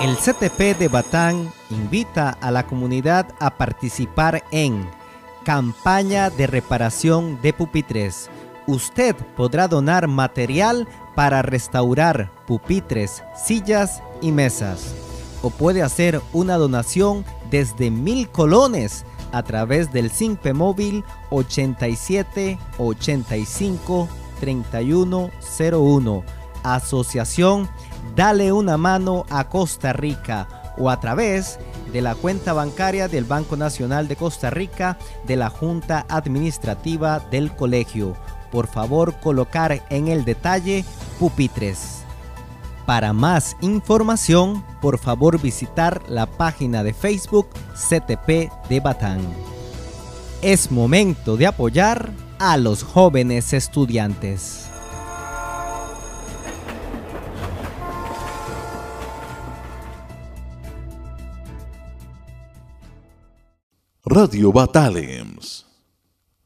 El CTP de Batán invita a la comunidad a participar en campaña de reparación de pupitres. Usted podrá donar material para restaurar pupitres, sillas y mesas. O puede hacer una donación desde mil colones a través del SINPE móvil 87 85 3101. Asociación Dale una mano a Costa Rica o a través de la cuenta bancaria del Banco Nacional de Costa Rica de la Junta Administrativa del Colegio. Por favor, colocar en el detalle pupitres. Para más información, por favor visitar la página de Facebook CTP de Batán. Es momento de apoyar a los jóvenes estudiantes. Radio Batalems